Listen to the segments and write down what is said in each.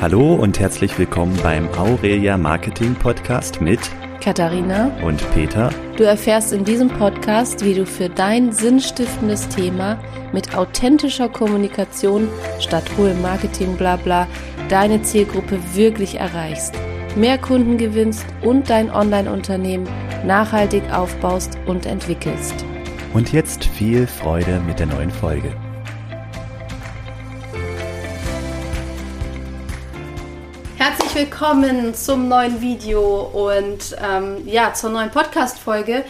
Hallo und herzlich willkommen beim Aurelia Marketing Podcast mit Katharina und Peter. Du erfährst in diesem Podcast, wie du für dein sinnstiftendes Thema mit authentischer Kommunikation statt hohem Marketing blabla deine Zielgruppe wirklich erreichst, mehr Kunden gewinnst und dein Online-Unternehmen nachhaltig aufbaust und entwickelst. Und jetzt viel Freude mit der neuen Folge. Willkommen zum neuen Video und ähm, ja, zur neuen Podcast-Folge.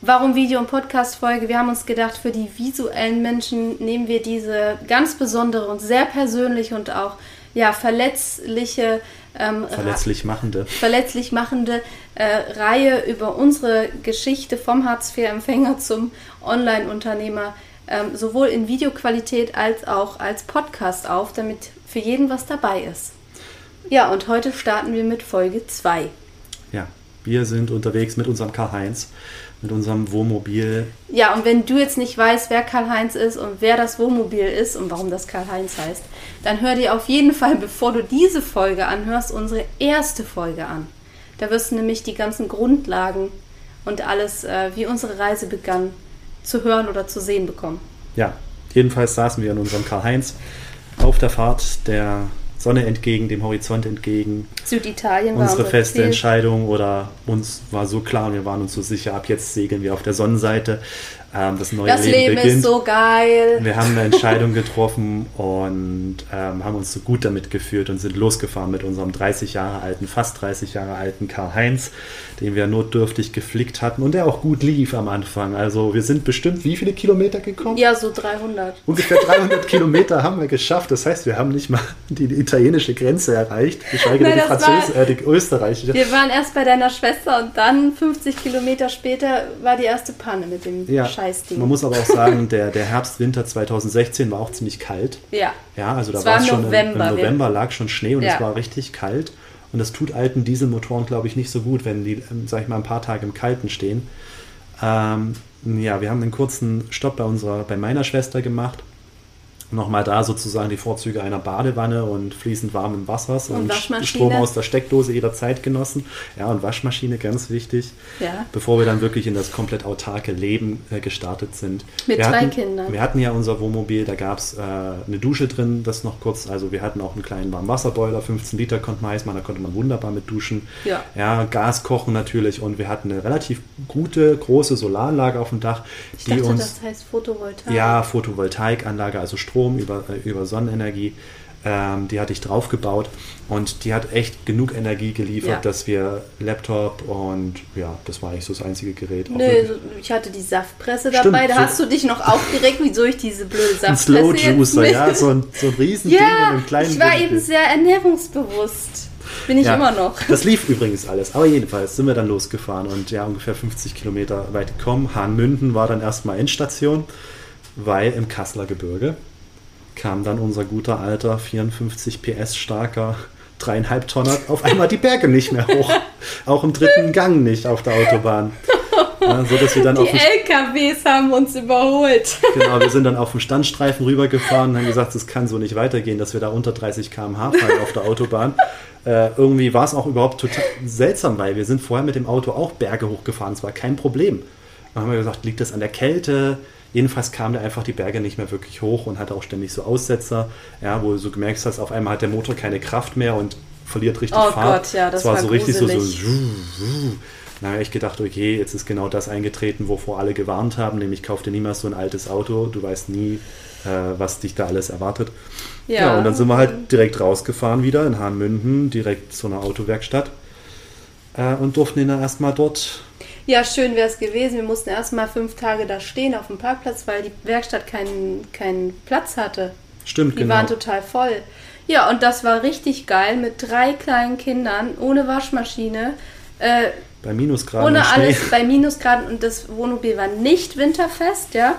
Warum Video und Podcast-Folge? Wir haben uns gedacht, für die visuellen Menschen nehmen wir diese ganz besondere und sehr persönliche und auch ja, verletzliche, ähm, verletzlich machende, verletzlich machende äh, Reihe über unsere Geschichte vom Hartz-IV-Empfänger zum Online-Unternehmer ähm, sowohl in Videoqualität als auch als Podcast auf, damit für jeden was dabei ist. Ja, und heute starten wir mit Folge 2. Ja, wir sind unterwegs mit unserem Karl-Heinz, mit unserem Wohnmobil. Ja, und wenn du jetzt nicht weißt, wer Karl-Heinz ist und wer das Wohnmobil ist und warum das Karl-Heinz heißt, dann hör dir auf jeden Fall, bevor du diese Folge anhörst, unsere erste Folge an. Da wirst du nämlich die ganzen Grundlagen und alles, äh, wie unsere Reise begann, zu hören oder zu sehen bekommen. Ja, jedenfalls saßen wir in unserem Karl-Heinz auf der Fahrt der Sonne entgegen, dem Horizont entgegen. Süditalien war unsere feste Ziel. Entscheidung oder uns war so klar und wir waren uns so sicher, ab jetzt segeln wir auf der Sonnenseite. Ähm, das neue das Leben, Leben beginnt. ist so geil. Wir haben eine Entscheidung getroffen und ähm, haben uns so gut damit geführt und sind losgefahren mit unserem 30 Jahre alten, fast 30 Jahre alten Karl-Heinz, den wir notdürftig geflickt hatten und der auch gut lief am Anfang. Also wir sind bestimmt wie viele Kilometer gekommen? Ja, so 300. Ungefähr 300 Kilometer haben wir geschafft. Das heißt, wir haben nicht mal die, die italienische Grenze erreicht, geschweige denn die französische, äh, die österreichische. Wir waren erst bei deiner Schwester und dann 50 Kilometer später war die erste Panne mit dem ja. Scheiß. Scheißding. Man muss aber auch sagen, der, der Herbst-Winter 2016 war auch ziemlich kalt. Ja. Ja, also da war es schon November, im, im November lag schon Schnee und ja. es war richtig kalt. Und das tut alten Dieselmotoren, glaube ich, nicht so gut, wenn die, ähm, sag ich mal, ein paar Tage im Kalten stehen. Ähm, ja, wir haben einen kurzen Stopp bei unserer, bei meiner Schwester gemacht nochmal da sozusagen die Vorzüge einer Badewanne und fließend warmen Wassers und, und Strom aus der Steckdose jederzeit genossen. Ja, und Waschmaschine, ganz wichtig. Ja. Bevor wir dann wirklich in das komplett autarke Leben äh, gestartet sind. Mit wir drei hatten, Kindern. Wir hatten ja unser Wohnmobil, da gab es äh, eine Dusche drin, das noch kurz, also wir hatten auch einen kleinen Warmwasserboiler, 15 Liter konnte man heiß machen, da konnte man wunderbar mit duschen. Ja. ja, Gas kochen natürlich und wir hatten eine relativ gute, große Solaranlage auf dem Dach. Ich die dachte, uns, das heißt Photovoltaik. Ja, Photovoltaikanlage, also Strom Strom, über, äh, über Sonnenenergie. Ähm, die hatte ich draufgebaut und die hat echt genug Energie geliefert, ja. dass wir Laptop und ja, das war eigentlich so das einzige Gerät. Nö, ich hatte die Saftpresse dabei, Stimmt, da so hast du dich noch aufgeregt, wieso ich diese blöde Saftpresse Ein Slow Juicer, ja, so ein, so ein Riesending ja, in einem kleinen ich war Winkel. eben sehr ernährungsbewusst. Bin ich ja, immer noch. Das lief übrigens alles. Aber jedenfalls sind wir dann losgefahren und ja, ungefähr 50 Kilometer weit gekommen. Hahnmünden war dann erstmal Endstation, weil im Kasseler Gebirge kam dann unser guter alter 54 PS starker dreieinhalb Tonner auf einmal die Berge nicht mehr hoch. Auch im dritten Gang nicht auf der Autobahn. Ja, so dass wir dann die auf LKWs haben uns überholt. Genau, wir sind dann auf dem Standstreifen rübergefahren und haben gesagt, es kann so nicht weitergehen, dass wir da unter 30 km/h fahren auf der Autobahn. Äh, irgendwie war es auch überhaupt total seltsam, weil wir sind vorher mit dem Auto auch Berge hochgefahren, es war kein Problem. Dann haben wir gesagt, liegt das an der Kälte? Jedenfalls kam der einfach die Berge nicht mehr wirklich hoch und hatte auch ständig so Aussetzer, ja, wo du so gemerkt hast, auf einmal hat der Motor keine Kraft mehr und verliert richtig oh Fahrt. Gott, ja, das, das war, war so gruselig. richtig so, so da habe ich gedacht, okay, jetzt ist genau das eingetreten, wovor alle gewarnt haben, nämlich kauf dir niemals so ein altes Auto, du weißt nie, äh, was dich da alles erwartet. Ja. ja. und dann sind wir halt direkt rausgefahren wieder in Hahnmünden, direkt zu einer Autowerkstatt äh, und durften ihn dann erstmal dort ja, schön wäre es gewesen. Wir mussten erstmal fünf Tage da stehen auf dem Parkplatz, weil die Werkstatt keinen, keinen Platz hatte. Stimmt, die genau. Die waren total voll. Ja, und das war richtig geil mit drei kleinen Kindern, ohne Waschmaschine. Äh, bei Minusgraden. Ohne alles bei Minusgraden und das Wohnmobil war nicht winterfest, ja.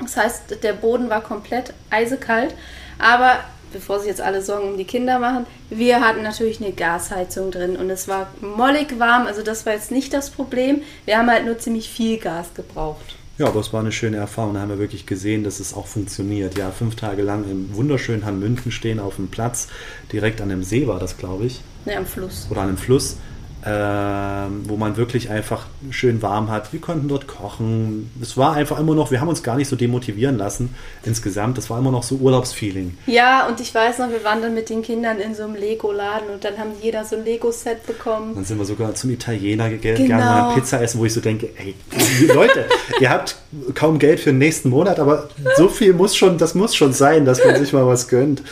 Das heißt, der Boden war komplett eisekalt. Aber bevor sich jetzt alle Sorgen um die Kinder machen, wir hatten natürlich eine Gasheizung drin und es war mollig warm, also das war jetzt nicht das Problem. Wir haben halt nur ziemlich viel Gas gebraucht. Ja, aber es war eine schöne Erfahrung. Da haben wir wirklich gesehen, dass es auch funktioniert. Ja, fünf Tage lang im wunderschönen Hanmünten stehen auf dem Platz. Direkt an dem See war das, glaube ich. Ne, am Fluss. Oder an einem Fluss ähm, wo man wirklich einfach schön warm hat. Wir konnten dort kochen. Es war einfach immer noch, wir haben uns gar nicht so demotivieren lassen insgesamt. Das war immer noch so Urlaubsfeeling. Ja, und ich weiß noch, wir waren dann mit den Kindern in so einem Lego-Laden und dann haben jeder so ein Lego-Set bekommen. Dann sind wir sogar zum Italiener gegangen, genau. mal Pizza essen, wo ich so denke, ey, Leute, ihr habt kaum Geld für den nächsten Monat, aber so viel muss schon, das muss schon sein, dass man sich mal was gönnt.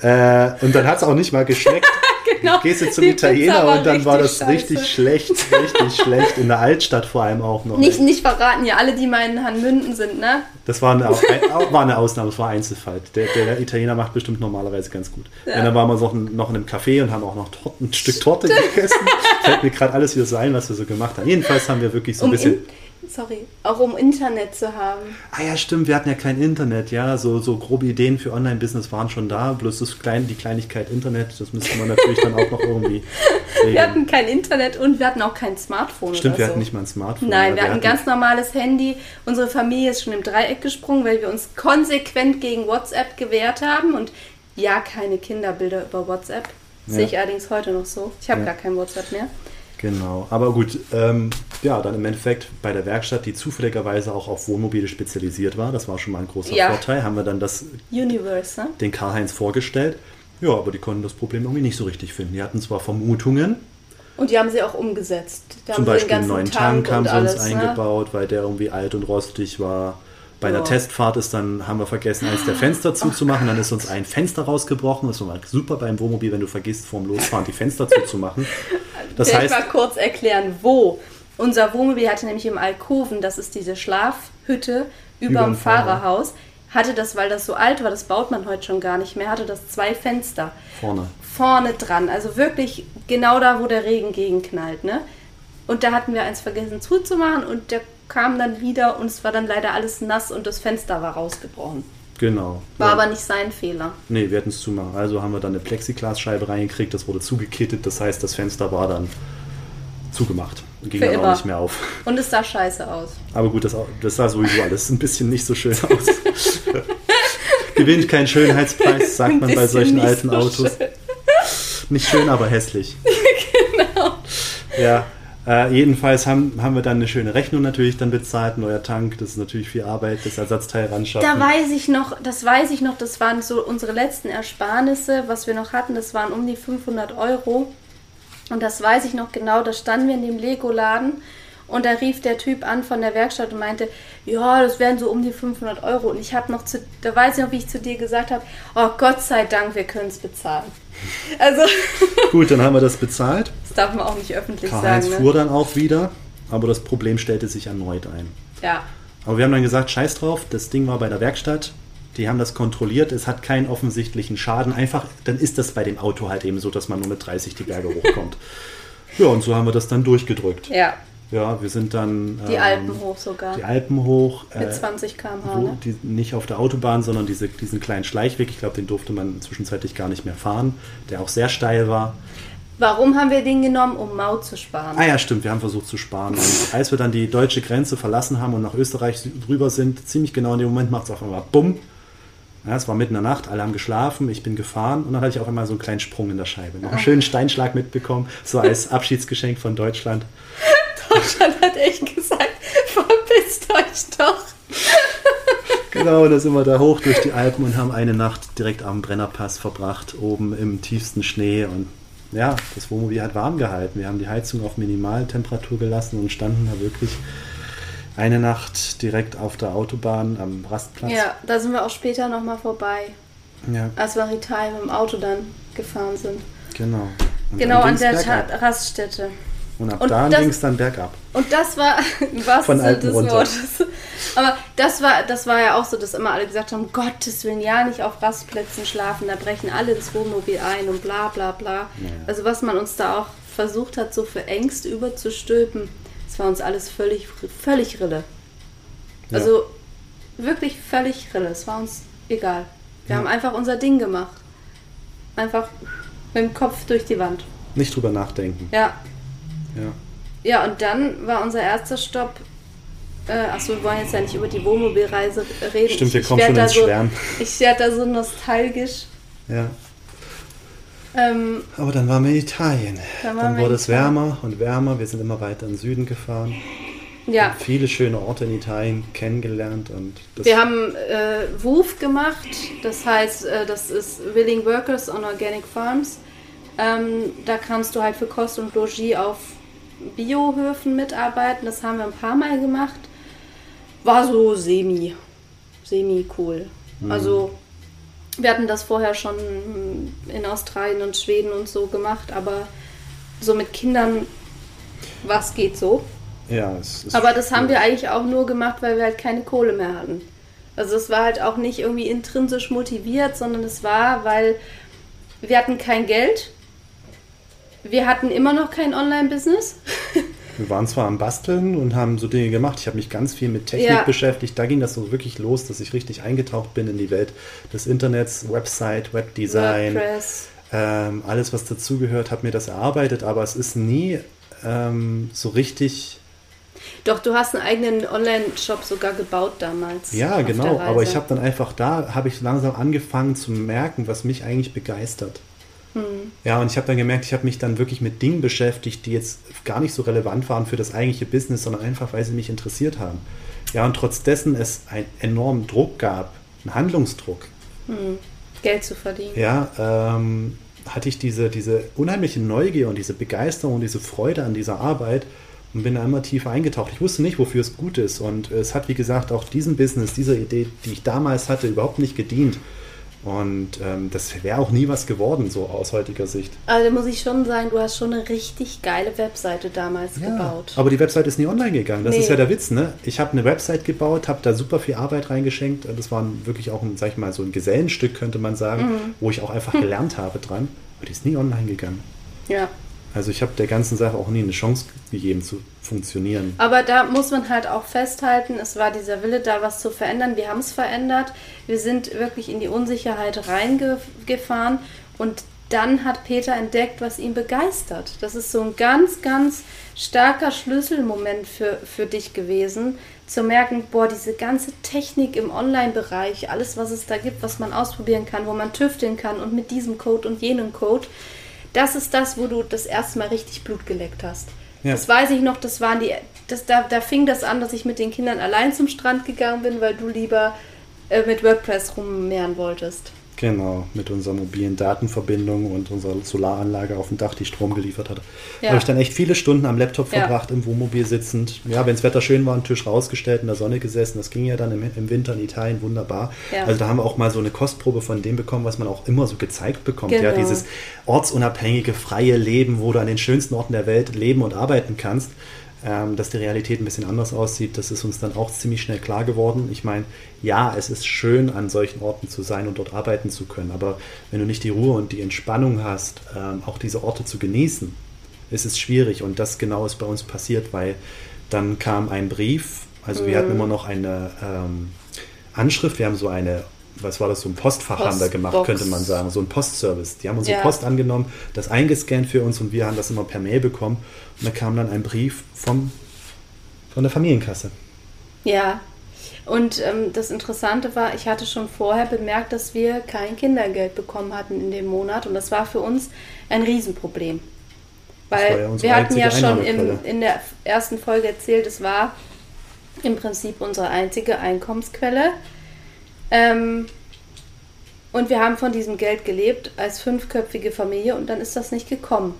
Äh, und dann hat es auch nicht mal geschmeckt. genau. Gehst du zum Italiener und dann war das scheiße. richtig schlecht, richtig schlecht. In der Altstadt vor allem auch noch. Nicht, nicht verraten, ja, alle, die mal in Hanmünden sind, ne? Das war eine, war eine Ausnahme, das war Einzelfall. Der, der, Italiener macht bestimmt normalerweise ganz gut. Ja. Und dann waren wir noch, noch in einem Café und haben auch noch ein Stück Torte gegessen. Fällt mir gerade alles wieder so ein, was wir so gemacht haben. Jedenfalls haben wir wirklich so ein um bisschen. In sorry, auch um Internet zu haben. Ah ja, stimmt, wir hatten ja kein Internet, ja, so, so grobe Ideen für Online-Business waren schon da, bloß das klein, die Kleinigkeit Internet, das müsste man natürlich dann auch noch irgendwie regeln. Wir hatten kein Internet und wir hatten auch kein Smartphone Stimmt, wir so. hatten nicht mal ein Smartphone. Nein, wir, wir hatten ein ganz normales Handy. Unsere Familie ist schon im Dreieck gesprungen, weil wir uns konsequent gegen WhatsApp gewehrt haben und ja, keine Kinderbilder über WhatsApp. Ja. Sehe ich allerdings heute noch so. Ich habe ja. gar kein WhatsApp mehr. Genau, aber gut, ähm, ja, dann im Endeffekt bei der Werkstatt, die zufälligerweise auch auf Wohnmobile spezialisiert war, das war schon mal ein großer ja. Vorteil, haben wir dann das Universe, ne? den Karl-Heinz vorgestellt. Ja, aber die konnten das Problem irgendwie nicht so richtig finden. Die hatten zwar Vermutungen. Und die haben sie auch umgesetzt. Da Zum Beispiel einen neuen Tank, Tank haben sie uns ne? eingebaut, weil der irgendwie alt und rostig war. Bei der Testfahrt ist dann, haben wir vergessen, eins der Fenster zuzumachen. Dann ist uns ein Fenster rausgebrochen. Das ist super beim Wohnmobil, wenn du vergisst, vorm Losfahren die Fenster zuzumachen. Das ich heißt, mal kurz erklären, wo. Unser Wohnmobil hatte nämlich im Alkoven, das ist diese Schlafhütte über dem Fahrerhaus, hatte das, weil das so alt war, das baut man heute schon gar nicht mehr, hatte das zwei Fenster. Vorne. Vorne dran. Also wirklich genau da, wo der Regen gegenknallt. Ne? Und da hatten wir eins vergessen zuzumachen und der kam dann wieder und es war dann leider alles nass und das Fenster war rausgebrochen. Genau. War ja. aber nicht sein Fehler. Nee, wir hätten es zumachen. Also haben wir dann eine Plexiglasscheibe reingekriegt, das wurde zugekittet, das heißt, das Fenster war dann zugemacht. Und ging Für dann immer. auch nicht mehr auf. Und es sah scheiße aus. Aber gut, das, das sah sowieso alles ein bisschen nicht so schön aus. Gewinnt keinen Schönheitspreis, sagt man bei solchen alten so Autos. Schön. Nicht schön, aber hässlich. genau. Ja, äh, jedenfalls haben, haben wir dann eine schöne Rechnung natürlich dann bezahlt, neuer Tank, das ist natürlich viel Arbeit, das Ersatzteil ran schaffen. Da weiß ich noch, das weiß ich noch, das waren so unsere letzten Ersparnisse, was wir noch hatten, das waren um die 500 Euro. Und das weiß ich noch genau, da standen wir in dem Lego-Laden und da rief der Typ an von der Werkstatt und meinte, ja, das wären so um die 500 Euro. Und ich habe noch zu, da weiß ich noch, wie ich zu dir gesagt habe, oh Gott sei Dank, wir können es bezahlen. Also. Gut, dann haben wir das bezahlt. Das darf man auch nicht öffentlich Karl sagen. Heinz ne? fuhr dann auch wieder, aber das Problem stellte sich erneut ein. Ja. Aber wir haben dann gesagt, scheiß drauf, das Ding war bei der Werkstatt. Die haben das kontrolliert, es hat keinen offensichtlichen Schaden. Einfach, dann ist das bei dem Auto halt eben so, dass man nur mit 30 die Berge hochkommt. ja, und so haben wir das dann durchgedrückt. Ja. Ja, wir sind dann. Die ähm, Alpen hoch sogar. Die Alpen hoch. Mit 20 km/h. Ne? Die, nicht auf der Autobahn, sondern diese, diesen kleinen Schleichweg. Ich glaube, den durfte man zwischenzeitlich gar nicht mehr fahren, der auch sehr steil war. Warum haben wir den genommen? Um Maut zu sparen. Ah ja, stimmt, wir haben versucht zu sparen. Und als wir dann die deutsche Grenze verlassen haben und nach Österreich drüber sind, ziemlich genau in dem Moment macht es auf einmal Bumm. Ja, es war mitten in der Nacht, alle haben geschlafen, ich bin gefahren und dann hatte ich auf einmal so einen kleinen Sprung in der Scheibe. Noch einen schönen Steinschlag mitbekommen, so als Abschiedsgeschenk von Deutschland. Deutschland hat echt gesagt, verpisst euch doch. genau, da sind wir da hoch durch die Alpen und haben eine Nacht direkt am Brennerpass verbracht, oben im tiefsten Schnee und ja, das Wohnmobil hat warm gehalten. Wir haben die Heizung auf Minimaltemperatur gelassen und standen da wirklich eine Nacht direkt auf der Autobahn am Rastplatz. Ja, da sind wir auch später nochmal vorbei. Ja. Als wir Rital mit dem Auto dann gefahren sind. Genau. Und genau an der Raststätte. Und ab und da ging es dann bergab. Und das war was Von Alpen des runter. Wortes. Aber das war, das war ja auch so, dass immer alle gesagt haben, Gottes Willen, ja nicht auf Rastplätzen schlafen, da brechen alle ins Wohnmobil ein und bla bla bla. Ja. Also was man uns da auch versucht hat, so für Ängste überzustülpen, das war uns alles völlig, völlig Rille. Ja. Also wirklich völlig Rille. Es war uns egal. Wir ja. haben einfach unser Ding gemacht. Einfach mit dem Kopf durch die Wand. Nicht drüber nachdenken. Ja. Ja. Ja, und dann war unser erster Stopp äh, achso, wir wollen jetzt ja nicht über die Wohnmobilreise reden. Stimmt, wir kommen schon ins so, Schwärmen. Ich werde da so nostalgisch. Ja. Ähm, Aber dann waren wir in Italien. Dann, dann wurde es wärmer und wärmer. Wir sind immer weiter in den Süden gefahren. Ja. Viele schöne Orte in Italien kennengelernt. Und wir haben äh, WOOF gemacht, das heißt, äh, das ist Willing Workers on Organic Farms. Ähm, da kannst du halt für Kost und Logis auf Biohöfen mitarbeiten. Das haben wir ein paar Mal gemacht. War so semi, semi cool. Mhm. Also wir hatten das vorher schon in Australien und Schweden und so gemacht, aber so mit Kindern, was geht so? Ja, es ist Aber das haben wir eigentlich auch nur gemacht, weil wir halt keine Kohle mehr hatten. Also es war halt auch nicht irgendwie intrinsisch motiviert, sondern es war, weil wir hatten kein Geld. Wir hatten immer noch kein Online-Business. Wir waren zwar am Basteln und haben so Dinge gemacht. Ich habe mich ganz viel mit Technik ja. beschäftigt. Da ging das so wirklich los, dass ich richtig eingetaucht bin in die Welt des Internets, Website, Webdesign. Ähm, alles, was dazugehört, habe mir das erarbeitet, aber es ist nie ähm, so richtig doch, du hast einen eigenen Online-Shop sogar gebaut damals. Ja, genau. Aber ich habe dann einfach da, habe ich langsam angefangen zu merken, was mich eigentlich begeistert. Ja, und ich habe dann gemerkt, ich habe mich dann wirklich mit Dingen beschäftigt, die jetzt gar nicht so relevant waren für das eigentliche Business, sondern einfach, weil sie mich interessiert haben. Ja, und trotz dessen es einen enormen Druck gab, einen Handlungsdruck. Hm. Geld zu verdienen. Ja, ähm, hatte ich diese, diese unheimliche Neugier und diese Begeisterung und diese Freude an dieser Arbeit, und bin da immer tiefer eingetaucht. Ich wusste nicht, wofür es gut ist. Und es hat, wie gesagt, auch diesem Business, dieser Idee, die ich damals hatte, überhaupt nicht gedient. Und ähm, das wäre auch nie was geworden, so aus heutiger Sicht. Also muss ich schon sagen, du hast schon eine richtig geile Webseite damals ja, gebaut. Aber die Webseite ist nie online gegangen. Das nee. ist ja der Witz, ne? Ich habe eine Webseite gebaut, habe da super viel Arbeit reingeschenkt. Das war wirklich auch ein, sag ich mal, so ein Gesellenstück, könnte man sagen, mhm. wo ich auch einfach gelernt habe dran. Aber die ist nie online gegangen. Ja. Also ich habe der ganzen Sache auch nie eine Chance gegeben zu funktionieren. Aber da muss man halt auch festhalten, es war dieser Wille da, was zu verändern. Wir haben es verändert. Wir sind wirklich in die Unsicherheit reingefahren und dann hat Peter entdeckt, was ihn begeistert. Das ist so ein ganz, ganz starker Schlüsselmoment für, für dich gewesen, zu merken, boah, diese ganze Technik im Online-Bereich, alles, was es da gibt, was man ausprobieren kann, wo man tüfteln kann und mit diesem Code und jenem Code, das ist das, wo du das erste Mal richtig Blut geleckt hast. Ja. Das weiß ich noch, das waren die, das, da, da fing das an, dass ich mit den Kindern allein zum Strand gegangen bin, weil du lieber äh, mit WordPress rummehren wolltest. Genau, mit unserer mobilen Datenverbindung und unserer Solaranlage auf dem Dach, die Strom geliefert hat. Ja. Habe ich dann echt viele Stunden am Laptop verbracht, ja. im Wohnmobil sitzend. Ja, wenn das Wetter schön war, einen Tisch rausgestellt, in der Sonne gesessen. Das ging ja dann im, im Winter in Italien wunderbar. Ja. Also da haben wir auch mal so eine Kostprobe von dem bekommen, was man auch immer so gezeigt bekommt. Genau. Ja, dieses ortsunabhängige, freie Leben, wo du an den schönsten Orten der Welt leben und arbeiten kannst dass die Realität ein bisschen anders aussieht, das ist uns dann auch ziemlich schnell klar geworden. Ich meine, ja, es ist schön, an solchen Orten zu sein und dort arbeiten zu können, aber wenn du nicht die Ruhe und die Entspannung hast, ähm, auch diese Orte zu genießen, ist es schwierig und das genau ist bei uns passiert, weil dann kam ein Brief, also mhm. wir hatten immer noch eine ähm, Anschrift, wir haben so eine was war das, so ein Postfach Postbox. haben wir gemacht, könnte man sagen, so ein Postservice. Die haben unsere ja. Post angenommen, das eingescannt für uns und wir haben das immer per Mail bekommen. Und da kam dann ein Brief vom, von der Familienkasse. Ja, und ähm, das Interessante war, ich hatte schon vorher bemerkt, dass wir kein Kindergeld bekommen hatten in dem Monat und das war für uns ein Riesenproblem. Weil ja wir hatten ja schon im, in der ersten Folge erzählt, es war im Prinzip unsere einzige Einkommensquelle. Ähm, und wir haben von diesem Geld gelebt als fünfköpfige Familie und dann ist das nicht gekommen.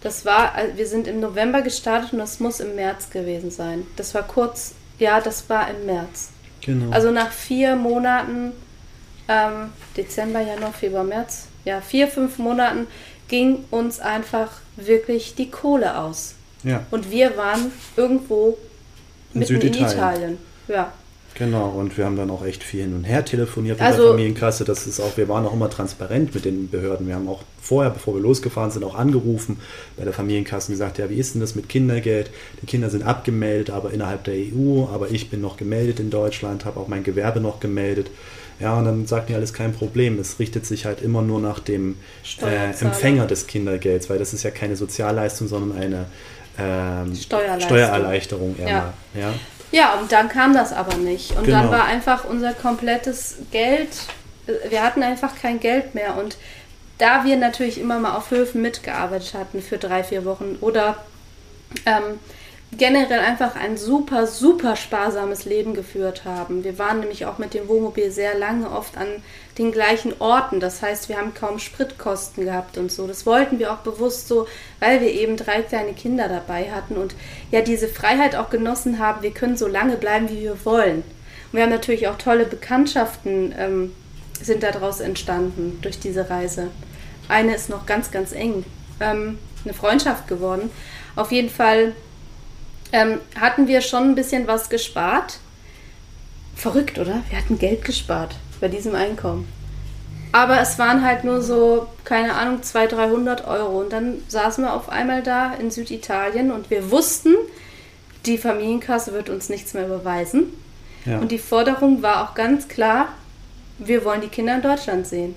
Das war, wir sind im November gestartet und das muss im März gewesen sein. Das war kurz, ja, das war im März. Genau. Also nach vier Monaten, ähm, Dezember, Januar, Februar, März, ja, vier, fünf Monaten ging uns einfach wirklich die Kohle aus. Ja. Und wir waren irgendwo in mitten Süditalien. in Italien. Ja. Genau, und wir haben dann auch echt viel hin und her telefoniert mit also, der Familienkasse. Das ist auch, wir waren auch immer transparent mit den Behörden. Wir haben auch vorher, bevor wir losgefahren sind, auch angerufen bei der Familienkasse und gesagt, ja, wie ist denn das mit Kindergeld? Die Kinder sind abgemeldet, aber innerhalb der EU, aber ich bin noch gemeldet in Deutschland, habe auch mein Gewerbe noch gemeldet. Ja, und dann sagt mir alles kein Problem. Es richtet sich halt immer nur nach dem äh, Empfänger des Kindergelds, weil das ist ja keine Sozialleistung, sondern eine ähm, Steuerleistung. Steuererleichterung. Ja. ja. Ja, und dann kam das aber nicht. Und genau. dann war einfach unser komplettes Geld, wir hatten einfach kein Geld mehr. Und da wir natürlich immer mal auf Höfen mitgearbeitet hatten für drei, vier Wochen oder ähm, generell einfach ein super, super sparsames Leben geführt haben. Wir waren nämlich auch mit dem Wohnmobil sehr lange oft an den gleichen Orten. Das heißt, wir haben kaum Spritkosten gehabt und so. Das wollten wir auch bewusst so, weil wir eben drei kleine Kinder dabei hatten und ja diese Freiheit auch genossen haben. Wir können so lange bleiben, wie wir wollen. Und wir haben natürlich auch tolle Bekanntschaften ähm, sind daraus entstanden durch diese Reise. Eine ist noch ganz, ganz eng. Ähm, eine Freundschaft geworden. Auf jeden Fall ähm, hatten wir schon ein bisschen was gespart. Verrückt, oder? Wir hatten Geld gespart bei diesem Einkommen. Aber es waren halt nur so, keine Ahnung, 200, 300 Euro. Und dann saßen wir auf einmal da in Süditalien und wir wussten, die Familienkasse wird uns nichts mehr überweisen. Ja. Und die Forderung war auch ganz klar, wir wollen die Kinder in Deutschland sehen.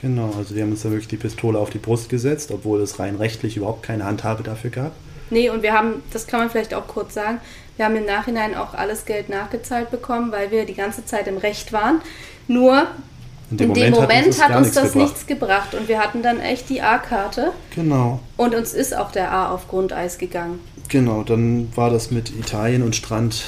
Genau, also wir haben uns da wirklich die Pistole auf die Brust gesetzt, obwohl es rein rechtlich überhaupt keine Handhabe dafür gab. Nee, und wir haben, das kann man vielleicht auch kurz sagen, wir haben im Nachhinein auch alles Geld nachgezahlt bekommen, weil wir die ganze Zeit im Recht waren. Nur in dem, in dem Moment, Moment, hat uns, hat uns das gebracht. nichts gebracht und wir hatten dann echt die A-Karte. Genau. Und uns ist auch der A auf Grundeis gegangen. Genau, dann war das mit Italien und Strand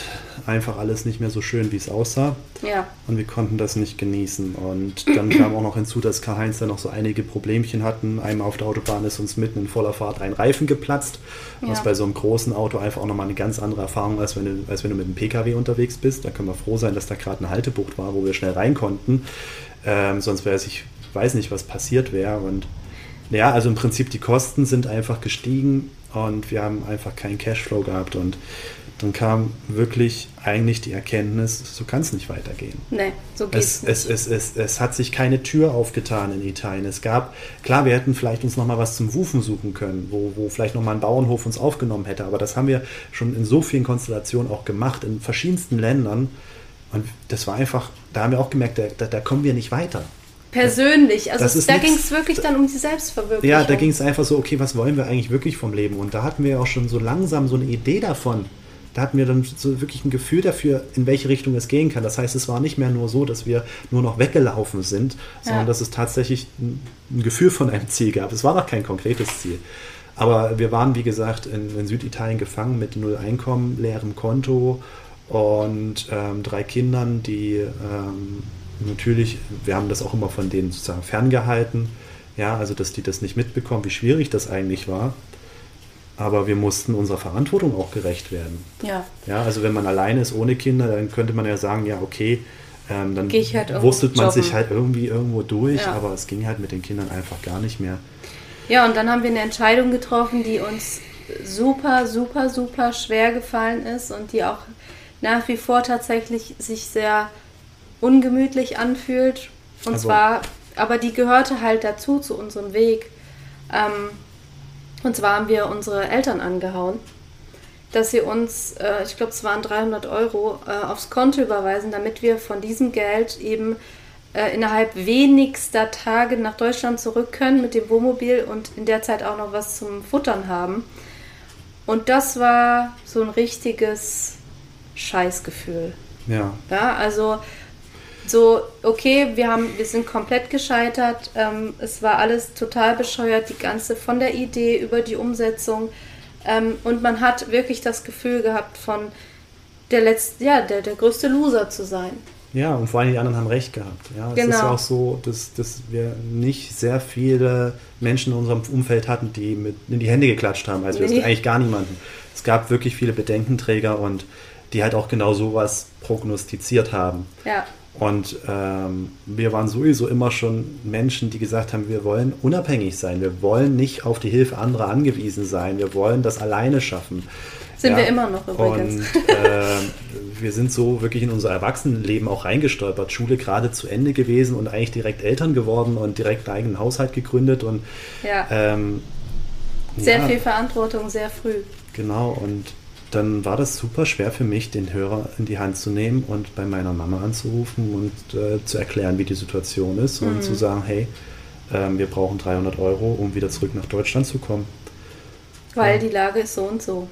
einfach alles nicht mehr so schön, wie es aussah. Ja. Und wir konnten das nicht genießen. Und dann kam auch noch hinzu, dass Karl-Heinz da noch so einige Problemchen hatten. Einmal auf der Autobahn ist uns mitten in voller Fahrt ein Reifen geplatzt, ja. was bei so einem großen Auto einfach auch nochmal eine ganz andere Erfahrung ist, wenn du, als wenn du mit einem Pkw unterwegs bist. Da können wir froh sein, dass da gerade eine Haltebucht war, wo wir schnell rein konnten. Ähm, sonst wäre es, ich weiß nicht, was passiert wäre. Und ja, also im Prinzip die Kosten sind einfach gestiegen und wir haben einfach keinen Cashflow gehabt und dann kam wirklich eigentlich die Erkenntnis, so kann es nicht weitergehen. Nee, so geht's es, es, es, es, es hat sich keine Tür aufgetan in Italien. Es gab, klar, wir hätten vielleicht uns nochmal was zum Wufen suchen können, wo, wo vielleicht nochmal ein Bauernhof uns aufgenommen hätte, aber das haben wir schon in so vielen Konstellationen auch gemacht, in verschiedensten Ländern. Und das war einfach, da haben wir auch gemerkt, da, da kommen wir nicht weiter. Persönlich, also da ging es wirklich dann um die Selbstverwirklichung. Ja, da ging es einfach so, okay, was wollen wir eigentlich wirklich vom Leben? Und da hatten wir auch schon so langsam so eine Idee davon, da hatten wir dann so wirklich ein Gefühl dafür, in welche Richtung es gehen kann. Das heißt, es war nicht mehr nur so, dass wir nur noch weggelaufen sind, sondern ja. dass es tatsächlich ein, ein, Gefühl von einem Ziel gab. Es war noch kein konkretes Ziel. Aber wir waren, wie gesagt, in, in Süditalien gefangen mit null Einkommen, leerem Konto und ähm, drei Kindern, die ähm, natürlich, wir haben das auch immer von denen sozusagen ferngehalten, ja, also dass die das nicht mitbekommen, wie schwierig das eigentlich war aber wir mussten unserer Verantwortung auch gerecht werden. Ja. Ja, also wenn man alleine ist ohne Kinder, dann könnte man ja sagen, ja, okay, ähm, dann halt wurstelt man jobben. sich halt irgendwie irgendwo durch, ja. aber es ging halt mit den Kindern einfach gar nicht mehr. Ja, und dann haben wir eine Entscheidung getroffen, die uns super, super, super schwer gefallen ist und die auch nach wie vor tatsächlich sich sehr ungemütlich anfühlt. Und also, zwar, aber die gehörte halt dazu, zu unserem Weg. Ähm, und zwar haben wir unsere Eltern angehauen, dass sie uns, äh, ich glaube, es waren 300 Euro, äh, aufs Konto überweisen, damit wir von diesem Geld eben äh, innerhalb wenigster Tage nach Deutschland zurück können mit dem Wohnmobil und in der Zeit auch noch was zum Futtern haben. Und das war so ein richtiges Scheißgefühl. Ja. Ja, also so, okay, wir, haben, wir sind komplett gescheitert. Ähm, es war alles total bescheuert, die ganze von der Idee über die Umsetzung. Ähm, und man hat wirklich das Gefühl gehabt, von der letzte, ja, der, der größte Loser zu sein. Ja, und vor allem die anderen haben recht gehabt. Ja, es genau. ist auch so, dass, dass wir nicht sehr viele Menschen in unserem Umfeld hatten, die mit in die Hände geklatscht haben. Also nee. eigentlich gar niemanden. Es gab wirklich viele Bedenkenträger und die halt auch genau sowas prognostiziert haben. Ja. Und ähm, wir waren sowieso immer schon Menschen, die gesagt haben, wir wollen unabhängig sein, wir wollen nicht auf die Hilfe anderer angewiesen sein, wir wollen das alleine schaffen. Sind ja. wir immer noch übrigens. Und äh, wir sind so wirklich in unser Erwachsenenleben auch reingestolpert. Schule gerade zu Ende gewesen und eigentlich direkt Eltern geworden und direkt einen eigenen Haushalt gegründet und ja. ähm, sehr ja, viel Verantwortung sehr früh. Genau und dann war das super schwer für mich, den Hörer in die Hand zu nehmen und bei meiner Mama anzurufen und äh, zu erklären, wie die Situation ist mhm. und zu sagen, hey, äh, wir brauchen 300 Euro, um wieder zurück nach Deutschland zu kommen. Weil ja. die Lage ist so und so.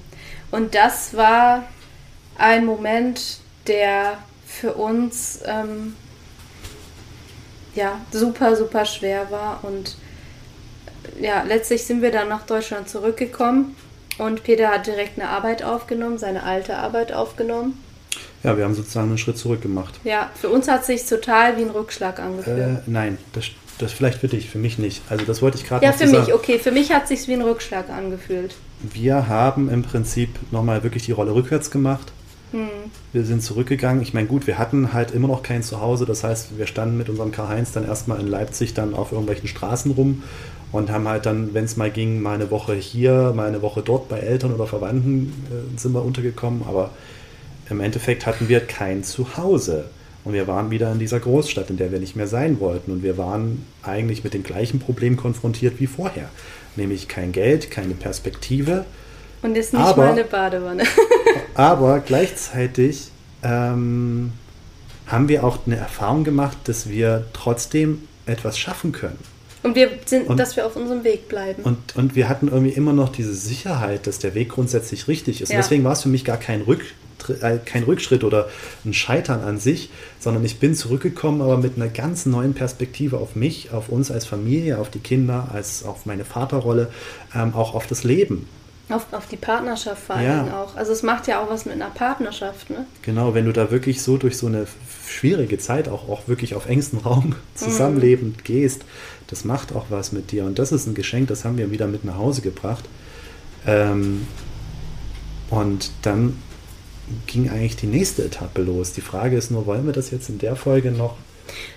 Und das war ein Moment, der für uns ähm, ja super, super schwer war. Und ja, letztlich sind wir dann nach Deutschland zurückgekommen und Peter hat direkt eine Arbeit aufgenommen, seine alte Arbeit aufgenommen. Ja, wir haben sozusagen einen Schritt zurück gemacht. Ja, für uns hat es sich total wie ein Rückschlag angefühlt. Äh, nein, das, das vielleicht für dich, für mich nicht. Also das wollte ich gerade Ja, für mich, okay. Für mich hat es sich wie ein Rückschlag angefühlt. Wir haben im Prinzip nochmal wirklich die Rolle rückwärts gemacht. Hm. Wir sind zurückgegangen. Ich meine, gut, wir hatten halt immer noch kein Zuhause. Das heißt, wir standen mit unserem Karl-Heinz dann erstmal in Leipzig dann auf irgendwelchen Straßen rum und haben halt dann, wenn es mal ging, mal eine Woche hier, mal eine Woche dort bei Eltern oder Verwandten äh, sind wir untergekommen. Aber im Endeffekt hatten wir kein Zuhause. Und wir waren wieder in dieser Großstadt, in der wir nicht mehr sein wollten. Und wir waren eigentlich mit dem gleichen Problem konfrontiert wie vorher. Nämlich kein Geld, keine Perspektive. Und ist nicht aber, mal eine Badewanne. aber gleichzeitig ähm, haben wir auch eine Erfahrung gemacht, dass wir trotzdem etwas schaffen können. Und wir sind, und, dass wir auf unserem Weg bleiben. Und, und wir hatten irgendwie immer noch diese Sicherheit, dass der Weg grundsätzlich richtig ist. Ja. Und deswegen war es für mich gar kein, Rück, äh, kein Rückschritt oder ein Scheitern an sich, sondern ich bin zurückgekommen, aber mit einer ganz neuen Perspektive auf mich, auf uns als Familie, auf die Kinder, als auf meine Vaterrolle, ähm, auch auf das Leben. Auf, auf die Partnerschaft vor allem ja. auch. Also es macht ja auch was mit einer Partnerschaft, ne? Genau, wenn du da wirklich so durch so eine schwierige Zeit auch, auch wirklich auf engstem Raum zusammenlebend mhm. gehst, das macht auch was mit dir. Und das ist ein Geschenk, das haben wir wieder mit nach Hause gebracht. Ähm, und dann ging eigentlich die nächste Etappe los. Die Frage ist nur, wollen wir das jetzt in der Folge noch?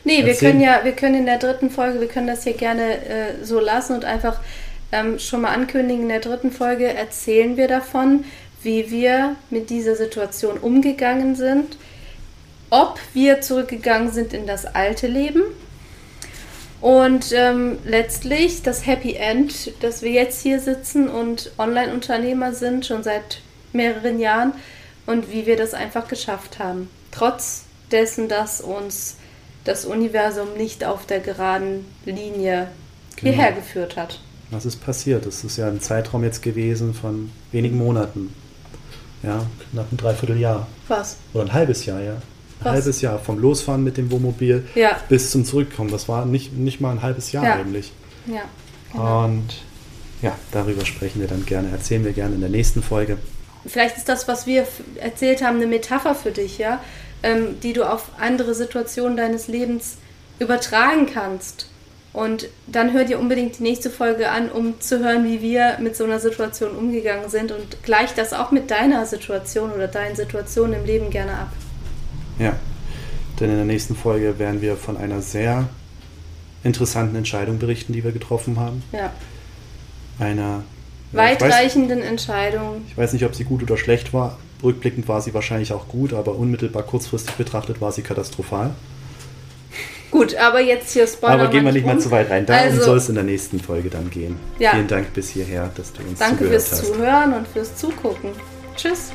Nee, wir können ja, wir können in der dritten Folge, wir können das hier gerne äh, so lassen und einfach ähm, schon mal ankündigen, in der dritten Folge erzählen wir davon, wie wir mit dieser Situation umgegangen sind, ob wir zurückgegangen sind in das alte Leben und ähm, letztlich das Happy End, dass wir jetzt hier sitzen und Online-Unternehmer sind, schon seit mehreren Jahren und wie wir das einfach geschafft haben. Trotz dessen, dass uns das Universum nicht auf der geraden Linie genau. hierher geführt hat. Was ist passiert? Das ist ja ein Zeitraum jetzt gewesen von wenigen Monaten. Ja, knapp ein Dreivierteljahr. Was? Oder ein halbes Jahr, ja. Ein Was? halbes Jahr vom Losfahren mit dem Wohnmobil ja. bis zum Zurückkommen. Das war nicht, nicht mal ein halbes Jahr ja. eigentlich. Ja. Genau. Und ja, darüber sprechen wir dann gerne, erzählen wir gerne in der nächsten Folge. Vielleicht ist das, was wir erzählt haben, eine Metapher für dich, ja, ähm, die du auf andere Situationen deines Lebens übertragen kannst. Und dann hör dir unbedingt die nächste Folge an, um zu hören, wie wir mit so einer Situation umgegangen sind und gleich das auch mit deiner Situation oder deinen Situationen im Leben gerne ab. Ja, denn in der nächsten Folge werden wir von einer sehr interessanten Entscheidung berichten, die wir getroffen haben. Ja. Einer weitreichenden Entscheidung. Ich weiß nicht, ob sie gut oder schlecht war. Rückblickend war sie wahrscheinlich auch gut, aber unmittelbar kurzfristig betrachtet war sie katastrophal. Gut, aber jetzt hier Spoiler. Aber gehen wir nicht mal zu weit rein. Darum also, soll es in der nächsten Folge dann gehen. Ja. Vielen Dank bis hierher, dass du uns Danke fürs hast. Zuhören und fürs Zugucken. Tschüss.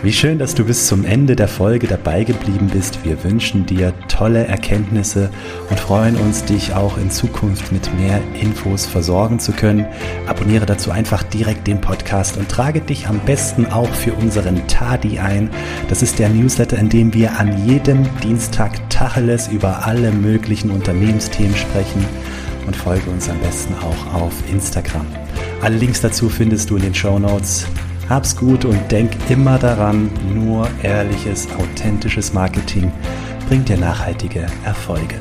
Wie schön, dass du bis zum Ende der Folge dabei geblieben bist. Wir wünschen dir tolle Erkenntnisse und freuen uns, dich auch in Zukunft mit mehr Infos versorgen zu können. Abonniere dazu einfach direkt den Podcast und trage dich am besten auch für unseren Tadi ein. Das ist der Newsletter, in dem wir an jedem Dienstag Tacheles über alle möglichen Unternehmensthemen sprechen und folge uns am besten auch auf Instagram. Alle Links dazu findest du in den Show Notes. Hab's gut und denk immer daran, nur ehrliches, authentisches Marketing bringt dir nachhaltige Erfolge.